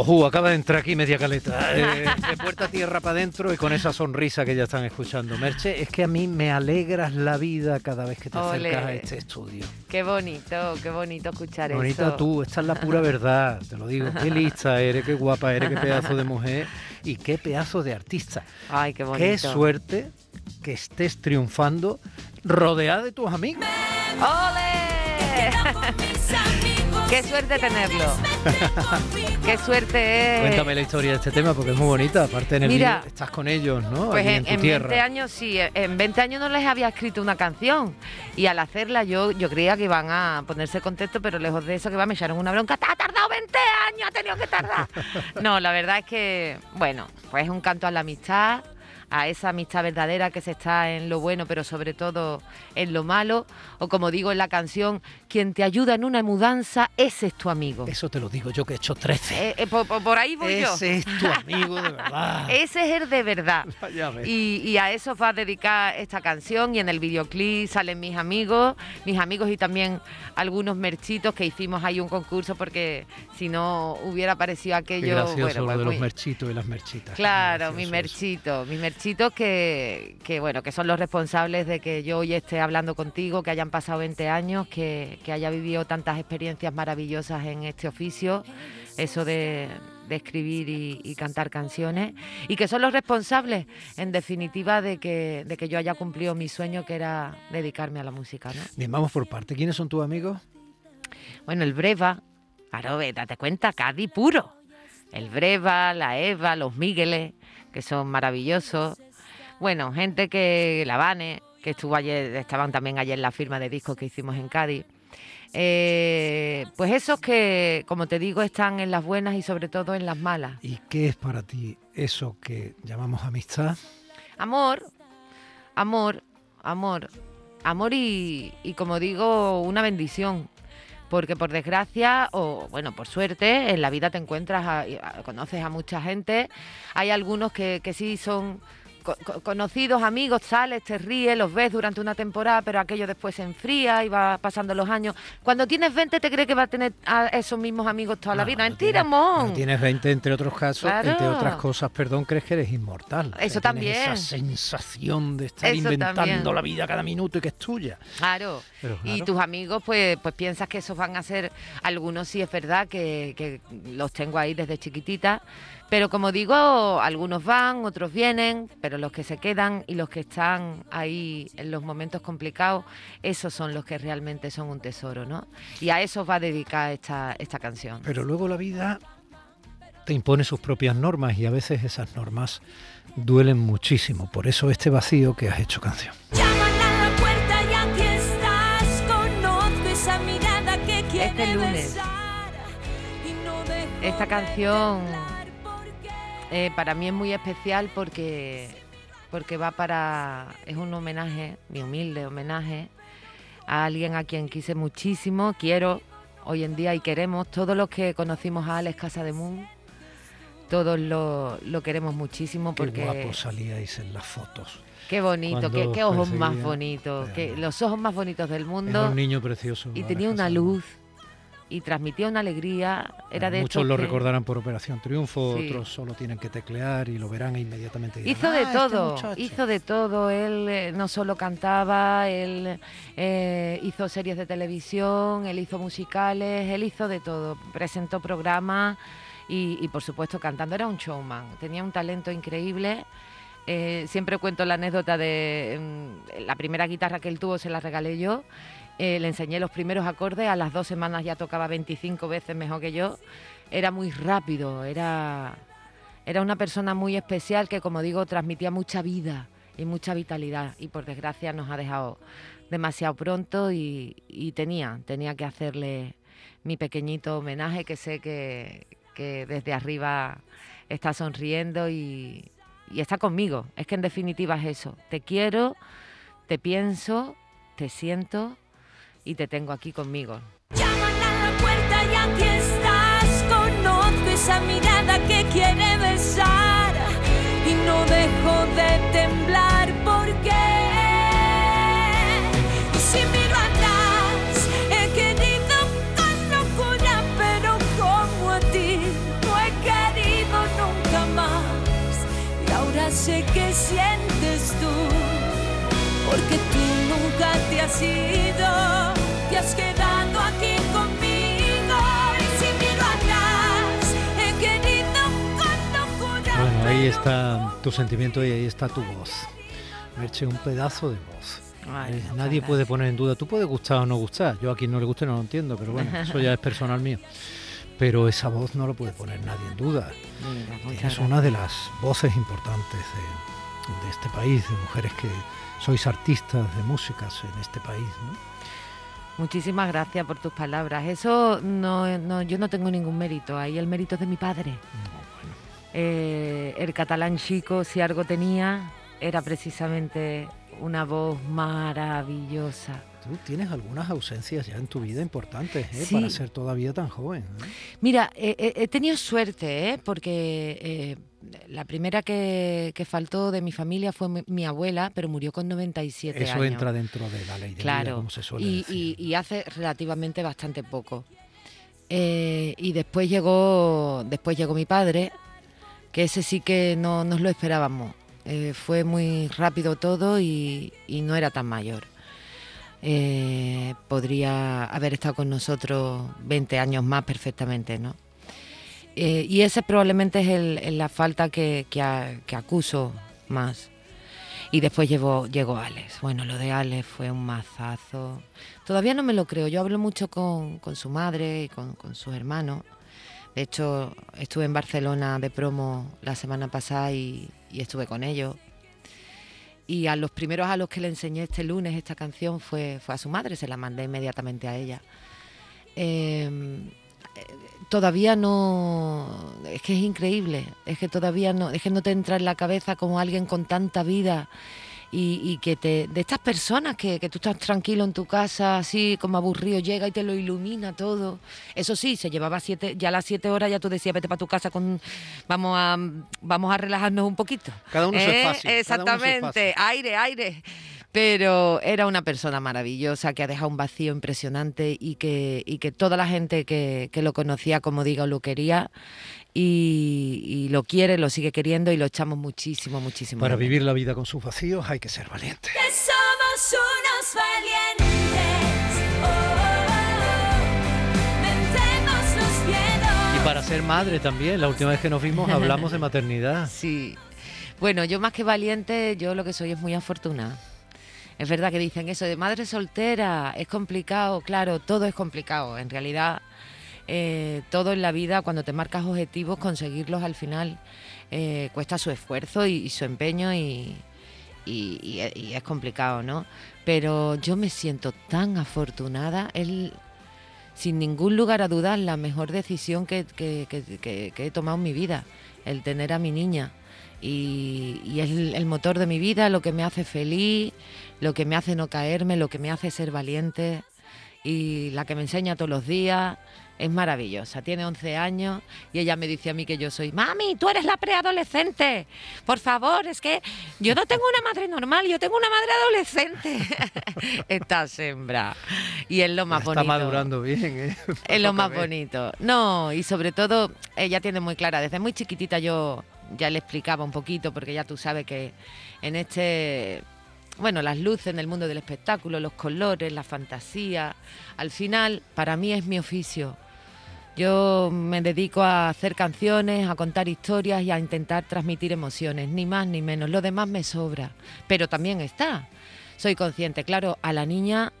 Ojo, acaba de entrar aquí media caleta. eh, de puerta a tierra para adentro y con esa sonrisa que ya están escuchando. Merche, es que a mí me alegras la vida cada vez que te Ole. acercas a este estudio. Qué bonito, qué bonito escuchar Bonita eso. tú, esta es la pura verdad, te lo digo. Qué lista eres, qué guapa eres, qué pedazo de mujer y qué pedazo de artista. Ay, qué bonito. Qué suerte que estés triunfando rodeada de tus amigos. ¡Ole! ¡Qué suerte tenerlo! ¡Qué suerte es! Cuéntame la historia de este tema porque es muy bonita. Aparte en el Mira, estás con ellos, ¿no? Pues Allí en, en tu en tierra. 20 años sí, en 20 años no les había escrito una canción y al hacerla yo yo creía que iban a ponerse contentos, pero lejos de eso que va me echaron una bronca, "Ha tardado 20 años, ha tenido que tardar." No, la verdad es que bueno, pues es un canto a la amistad, a esa amistad verdadera que se está en lo bueno, pero sobre todo en lo malo, o como digo en la canción, quien te ayuda en una mudanza, ese es tu amigo. Eso te lo digo yo que he hecho 13. Eh, eh, por, ahí voy yo. Ese es tu amigo de verdad. Ese es el de verdad. Y, y a eso va a dedicar esta canción y en el videoclip salen mis amigos, mis amigos y también algunos merchitos que hicimos ahí un concurso porque si no hubiera aparecido Qué aquello, gracioso bueno, lo pues de muy- los merchitos y las merchitas. Qué Claro, mis gracioso eso. merchitos, que, que, bueno, que son los responsables de que yo hoy esté hablando contigo, que hayan pasado 20 años, que, que haya vivido tantas experiencias maravillosas en este oficio, eso de, de escribir y, y cantar canciones, y que son los responsables, en definitiva, de que, de que yo haya cumplido mi sueño, que era dedicarme a la música, ¿no? Bien, vamos por parte. ¿Quiénes son tus amigos? Bueno, el Breva, claro, ve, date cuenta, Cádiz puro. El Breva, la Eva, los Migueles, que son maravillosos. Bueno, gente que, la Vane, que estuvo ayer, estaban también ayer en la firma de discos que hicimos en Cádiz. Eh, pues esos que, como te digo, están en las buenas y sobre todo en las malas. ¿Y qué es para ti eso que llamamos amistad? Amor, amor, amor, amor y, y como digo, una bendición. Porque por desgracia, o bueno, por suerte, en la vida te encuentras, a- conoces a mucha gente. Hay algunos que, que sí son conocidos, amigos, sales, te ríes, los ves durante una temporada, pero aquello después se enfría y va pasando los años. Cuando tienes 20 te crees que va a tener a esos mismos amigos toda la vida. Mentira, mon. Tienes 20, entre otros casos, Claro. entre otras cosas, perdón, crees que eres inmortal. Eso también. Esa sensación de estar Eso inventando también. la vida cada minuto y que es tuya. Claro. Pero Y claro. tus amigos, pues, pues piensas que esos van a ser, algunos sí es verdad que, que los tengo ahí desde chiquitita, pero como digo, algunos van, otros vienen, pero los que se quedan y los que están ahí en los momentos complicados, esos son los que realmente son un tesoro, ¿no? Y a eso va a dedicar esta, esta canción. Pero luego la vida te impone sus propias normas y a veces esas normas duelen muchísimo. Por eso este vacío que has hecho canción. Llaman a la puerta y aquí estás. Conozco esa mirada que quiere Este lunes. Esta canción Eh, para mí es muy especial porque, porque va para. Es un homenaje, mi humilde homenaje, a alguien a quien quise muchísimo, quiero hoy en día y queremos. Todos los que conocimos a Alex Casademun, todos lo, lo queremos muchísimo Qué porque. guapo salíais en las fotos. Qué bonito, qué, qué ojos más bonitos, que, los ojos más bonitos del Era mundo. un niño precioso. Y tenía una luz y transmitía una alegría. Era de Muchos lo que- recordarán por Operación Triunfo, Sí. otros solo tienen que teclear y lo verán e inmediatamente. dirán, Hizo "Ah, de este todo, muchacho". hizo de todo. Él eh, no solo cantaba, él eh, hizo series de televisión, él hizo musicales, él hizo de todo. Presentó programas y, y, por supuesto cantando. Era un showman, tenía un talento increíble. Eh, siempre cuento la anécdota de mm, la primera guitarra que él tuvo, se la regalé yo. Eh, le enseñé los primeros acordes, a las dos semanas ya tocaba 25 veces mejor que yo. Era muy rápido, era, era una persona muy especial que, como digo, transmitía mucha vida y mucha vitalidad. Y por desgracia nos ha dejado demasiado pronto y, tenía, tenía que hacerle mi pequeñito homenaje que sé que, que desde arriba está sonriendo y está conmigo. Es que en definitiva es eso. Te quiero, te pienso, te siento y te tengo aquí conmigo. Llaman a la puerta y aquí estás, conozco esa mirada que quiere besar. Y no dejo de temblar porque si miro atrás he querido con locura pero como a ti no he querido nunca más. Y ahora sé que sientes tú porque tú nunca te has está tu sentimiento y ahí está tu voz. Merche, un pedazo de voz. Ay, Eh, Nadie puede poner en duda. Tú puedes gustar o no gustar. Yo a quien no le guste no lo entiendo, pero bueno, eso ya es personal mío. Pero esa voz no lo puede poner nadie en duda. Mira, Es una de las voces importantes de, de este país, de mujeres que sois artistas de músicas en este país, ¿no? Muchísimas gracias por tus palabras. Eso no, no- yo no tengo ningún mérito. Ahí el mérito es de mi padre. Eh, el catalán chico, si algo tenía, era precisamente una voz maravillosa. Tú tienes algunas ausencias ya en tu vida importantes, ¿eh? Sí. Para ser todavía tan joven. ¿eh? Mira, he tenido suerte, ¿eh? porque la primera que, que faltó de mi familia fue mi, mi abuela, pero murió con 97 Eso años. entra dentro de la ley de vida, Claro, como se suele y, decir. y- y hace relativamente bastante poco. Eh, y después llegó, después llegó mi padre, ese sí que no nos lo esperábamos. Eh, fue muy rápido todo y, no era tan mayor. Eh, podría haber estado con nosotros 20 años más perfectamente, ¿no? Eh, y ese probablemente es la falta que, acuso más. Y después llegó, llegó Alex. Bueno, lo de Alex fue un mazazo. Todavía no me lo creo. Yo hablo mucho con, con su madre y con, con sus hermanos. De hecho, estuve en Barcelona de promo la semana pasada y, estuve con ellos. Y a los primeros a los que le enseñé este lunes esta canción fue, fue a su madre, se la mandé inmediatamente a ella. Eh, todavía no. Es que es increíble. Es que todavía no. Es que no te entra en la cabeza como alguien con tanta vida y, y que te. De estas personas que, que tú estás tranquilo en tu casa, así como aburrido, llega y te lo ilumina todo. Eso sí, se llevaba siete. Ya a las siete horas ya tú decías, vete para tu casa con. Vamos a, vamos a relajarnos un poquito. Cada uno su ¿Eh? espacio, uno su Exactamente. Aire, aire. Pero era una persona maravillosa que ha dejado un vacío impresionante y que, y que toda la gente que, que lo conocía, como digo, lo quería y, y lo quiere, lo sigue queriendo y lo echamos muchísimo, muchísimo. Para vivir la vida con sus vacíos hay que ser valiente. Que somos unos valientes. Oh, oh, oh. Vencemos los miedos. Y para ser madre también, la última vez que nos vimos hablamos de maternidad. Sí. Bueno, yo más que valiente, yo lo que soy es muy afortunada. Es verdad que dicen eso de madre soltera, es complicado, claro, todo es complicado. En realidad, eh, todo en la vida, cuando te marcas objetivos, conseguirlos al final eh, cuesta su esfuerzo y, su empeño e- y es complicado, ¿no? Pero yo me siento tan afortunada, es sin ningún lugar a dudas la mejor decisión que, he tomado en mi vida, el tener a mi niña. Y, es el motor de mi vida, lo que me hace feliz, lo que me hace no caerme, lo que me hace ser valiente y la que me enseña todos los días. Es maravillosa, tiene 11 años y ella me dice a mí que yo soy, mami, tú eres la preadolescente. Por favor, es que yo no tengo una madre normal, yo tengo una madre adolescente. Esta hembra. Y es lo más Está bonito. madurando bien, ¿eh? Es lo más bonito. No, y sobre todo, ella tiene muy clara, desde muy chiquitita yo ya le explicaba un poquito, porque ya tú sabes que en este, bueno, las luces en el mundo del espectáculo, los colores, la fantasía, al final, para mí es mi oficio. Yo me dedico a hacer canciones, a contar historias y a intentar transmitir emociones, ni más ni menos. Lo demás me sobra, pero también está. Soy consciente, claro, a la niña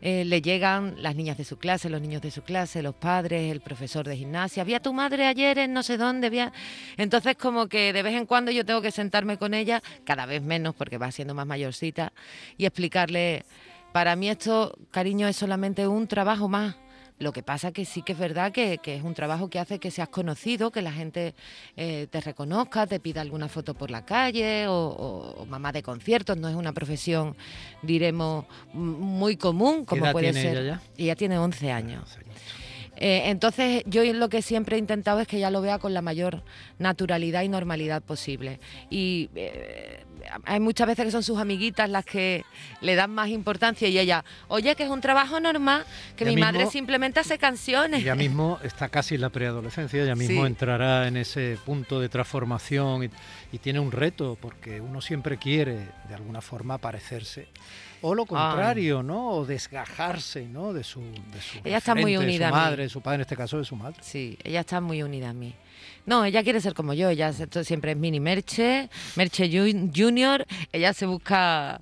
eh, le llegan las niñas de su clase, los niños de su clase, los padres, el profesor de gimnasia. Vi a tu madre ayer en no sé dónde. vi a-". Entonces como que de vez en cuando yo tengo que sentarme con ella, cada vez menos porque va siendo más mayorcita, y explicarle, para mí esto, cariño, es solamente un trabajo más. Lo que pasa que sí que es verdad que, que es un trabajo que hace que seas conocido, que la gente eh, te reconozca, te pida alguna foto por la calle o, o- o mamá de conciertos. No es una profesión, diremos, muy común ¿Qué como edad puede tiene ser. ella ya? Ella tiene 11 años. Eh, entonces yo lo que siempre he intentado es que ella lo vea con la mayor naturalidad y normalidad posible. Y eh, hay muchas veces que son sus amiguitas las que le dan más importancia y ella, oye, que es un trabajo normal, que Ya mi madre simplemente hace canciones. Ya mismo está casi en la preadolescencia, ya mismo Sí. entrará en ese punto de transformación y, y tiene un reto porque uno siempre quiere de alguna forma parecerse. O lo contrario, ¿no? O desgajarse, ¿no? De su, de su Ella está muy unida de su madre, de su padre, en este caso de su madre. Sí, ella está muy unida a mí. No, ella quiere ser como yo, ella siempre es mini Merche, Merche Ju- Junior, ella se busca,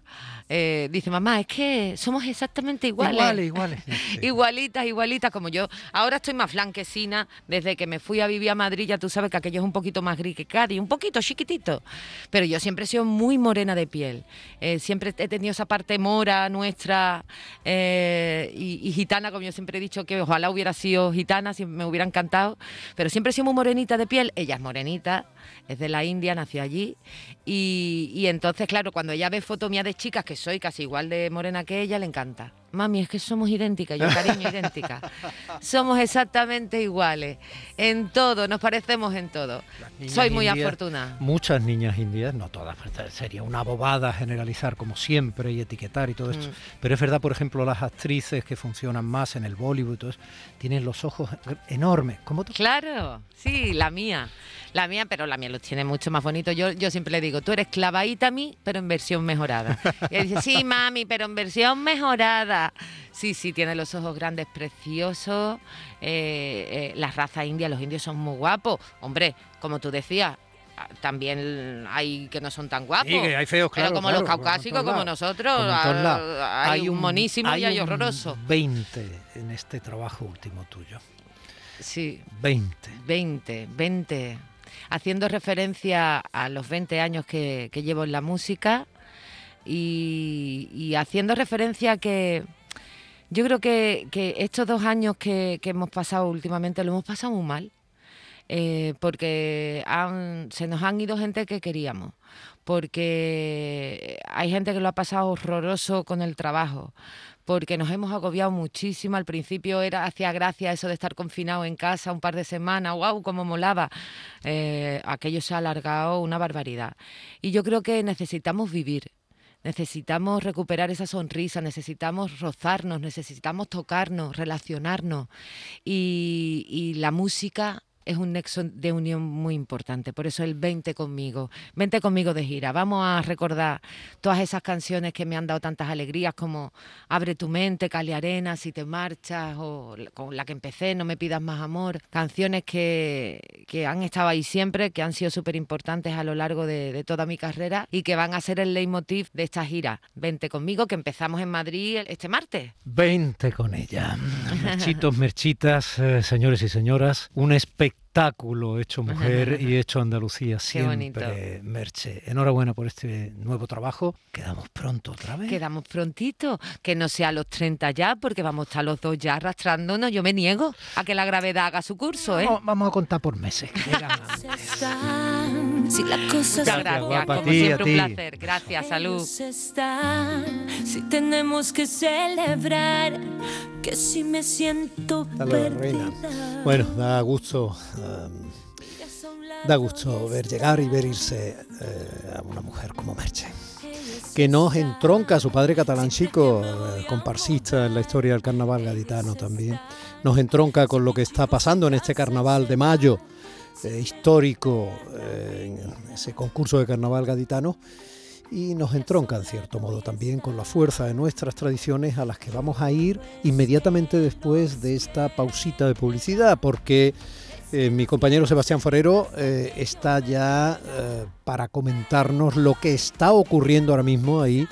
eh, dice, mamá, es que somos exactamente iguales. Iguales, iguales. Sí. Igualitas, igualitas como yo. Ahora estoy más flanquecina. Desde que me fui a vivir a Madrid, ya tú sabes que aquello es un poquito más gris que Cádiz, un poquito chiquitito. Pero yo siempre he sido muy morena de piel. Eh, siempre he tenido esa parte mora nuestra eh, y, y gitana, como yo siempre he dicho que ojalá hubiera sido gitana, si me hubiera encantado. Pero siempre he sido muy morenita de piel. Ella es morenita, es de la India, nació allí. Y, y entonces, claro, cuando ella ve fotos mías de chicas, que soy casi igual de morena que ella, le encanta. Mami, es que somos idénticas, yo cariño, idénticas. Somos exactamente iguales. En todo, nos parecemos en todo. Soy muy indias- afortunada. Muchas niñas indias, no todas, sería una bobada generalizar como siempre y etiquetar y todo esto. Mm. Pero es verdad, por ejemplo, las actrices que funcionan más en el Bollywood y todo eso, tienen los ojos enormes, como tú. Claro, sí, la mía. La mía, pero la mía los tiene mucho más bonitos. Yo, yo siempre le digo, tú eres clavadita a mí, pero en versión mejorada. Y él dice, sí, mami, pero en versión mejorada. Sí, sí, tiene los ojos grandes, preciosos. Eh, eh, las razas indias, los indios son muy guapos. Hombre, como tú decías, ah, también hay que no son tan guapos. Sí, que hay feos, Pero claro, como claro, los como en caucásicos, como nosotros, Como ah, hay, un monísimo y hay un horroroso. 20 en este trabajo último tuyo. Sí. 20. 20, 20. Haciendo referencia a los 20 años que, que llevo en la música y, haciendo referencia a que yo creo que, estos dos años que, que hemos pasado últimamente lo hemos pasado muy mal. eh, porque han- se nos han ido gente que queríamos, porque hay gente que lo ha pasado horroroso con el trabajo, porque nos hemos agobiado muchísimo. Al principio era hacía gracia eso de estar confinado en casa un par de semanas, wow, cómo molaba. Eh, aquello se ha alargado una barbaridad. Y yo creo que necesitamos vivir. Necesitamos recuperar esa sonrisa, necesitamos rozarnos, necesitamos tocarnos, relacionarnos. Y, y la música es un nexo de unión muy importante. Por eso el 20 conmigo. 20 conmigo de gira. Vamos a recordar todas esas canciones que me han dado tantas alegrías como Abre tu mente, Cali Arena, Si te marchas, o con la que empecé, No me pidas más amor. Canciones que, que han estado ahí siempre, que han sido súper importantes a lo largo de, toda mi carrera y que van a ser el leitmotiv de esta gira. 20 conmigo, que empezamos en Madrid este martes. 20 con ella. Merchitos, merchitas, eh, señores y señoras, un espectáculo hecho mujer y hecho Andalucía bonito. siempre, Merche. Enhorabuena por este nuevo trabajo. Quedamos pronto otra vez. Quedamos prontito, que no sea a los 30 ya, porque vamos a estar los dos ya arrastrándonos. Yo me niego a que la gravedad haga su curso, ¿eh? Vamos, vamos a contar por meses. que si la cosa Muchas gracias, guapa, a como ti, siempre a un placer. Gracias, salud. Si tenemos que celebrar, que si me siento Hasta luego, reina. Bueno, da gusto, um, da gusto ver llegar y ver irse eh, a una mujer como Merche. Que nos entronca su padre catalán chico, eh, comparsista en la historia del carnaval gaditano también. Nos entronca con lo que está pasando en este carnaval de mayo, eh, histórico, eh, en ese concurso de carnaval gaditano. Y nos entronca en cierto modo también con la fuerza de nuestras tradiciones a las que vamos a ir inmediatamente después de esta pausita de publicidad, porque eh, mi compañero Sebastián Forero está ya para comentarnos lo que está ocurriendo ahora mismo ahí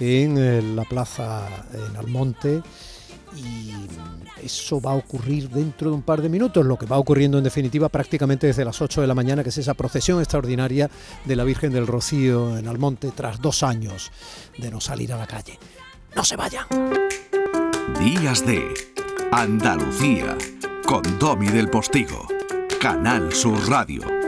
en la plaza en Almonte y eso va a ocurrir dentro de un par de minutos, lo que va ocurriendo en definitiva prácticamente desde las 8 de la mañana, que es esa procesión extraordinaria de la Virgen del Rocío en Almonte tras dos años de no salir a la calle. No se vayan. Días de Andalucía con Domi del Postigo, Canal Sur Radio.